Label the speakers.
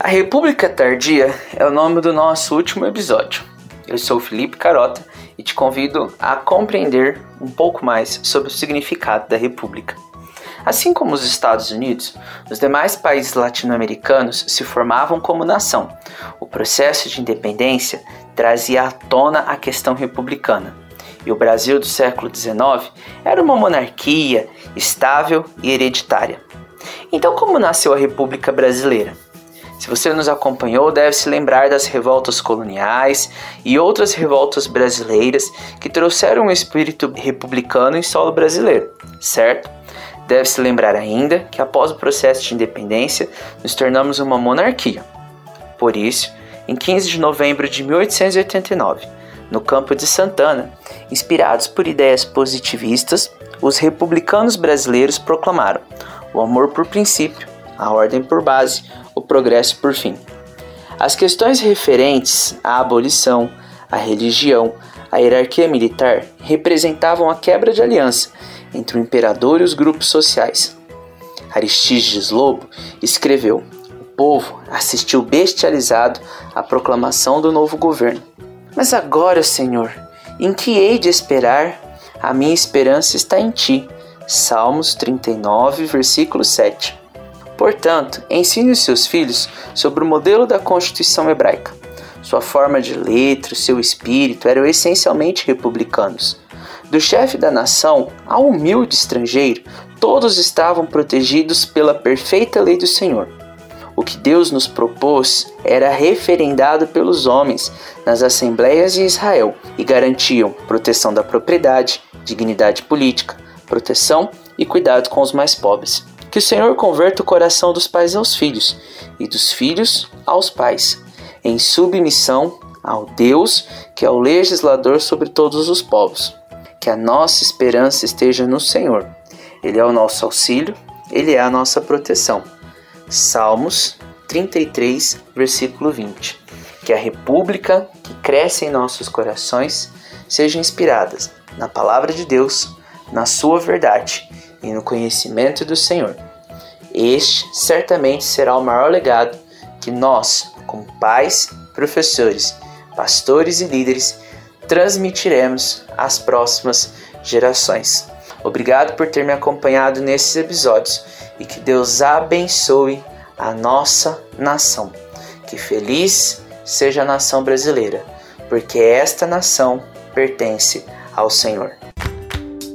Speaker 1: A República Tardia é o nome do nosso último episódio. Eu sou Felipe Carota e te convido a compreender um pouco mais sobre o significado da República. Assim como os Estados Unidos, os demais países latino-americanos se formavam como nação. O processo de independência trazia à tona a questão republicana. E o Brasil do século XIX era uma monarquia estável e hereditária. Então, como nasceu a República Brasileira? Se você nos acompanhou, deve se lembrar das revoltas coloniais e outras revoltas brasileiras que trouxeram o espírito republicano em solo brasileiro, certo? Deve se lembrar ainda que após o processo de independência nos tornamos uma monarquia. Por isso, em 15 de novembro de 1889, no campo de Santana, inspirados por ideias positivistas, os republicanos brasileiros proclamaram o amor por princípio, a ordem por base, progresso por fim. As questões referentes à abolição, à religião, à hierarquia militar representavam a quebra de aliança entre o imperador e os grupos sociais. Aristides Lobo escreveu: O povo assistiu bestializado à proclamação do novo governo. Mas agora, Senhor, em que hei de esperar? A minha esperança está em ti. Salmos 39, versículo 7. Portanto, ensine os seus filhos sobre o modelo da Constituição hebraica. Sua forma de letra, seu espírito eram essencialmente republicanos. Do chefe da nação ao humilde estrangeiro, todos estavam protegidos pela perfeita lei do Senhor. O que Deus nos propôs era referendado pelos homens nas assembleias de Israel e garantiam proteção da propriedade, dignidade política, proteção e cuidado com os mais pobres. Que o Senhor converta o coração dos pais aos filhos e dos filhos aos pais, em submissão ao Deus que é o legislador sobre todos os povos. Que a nossa esperança esteja no Senhor. Ele é o nosso auxílio, ele é a nossa proteção. Salmos 33, versículo 20. Que a república que cresce em nossos corações seja inspirada na palavra de Deus, na sua verdade e no conhecimento do Senhor. Este certamente será o maior legado que nós, como pais, professores, pastores e líderes, transmitiremos às próximas gerações. Obrigado por ter me acompanhado nesses episódios e que Deus abençoe a nossa nação. Que feliz seja a nação brasileira, porque esta nação pertence ao Senhor.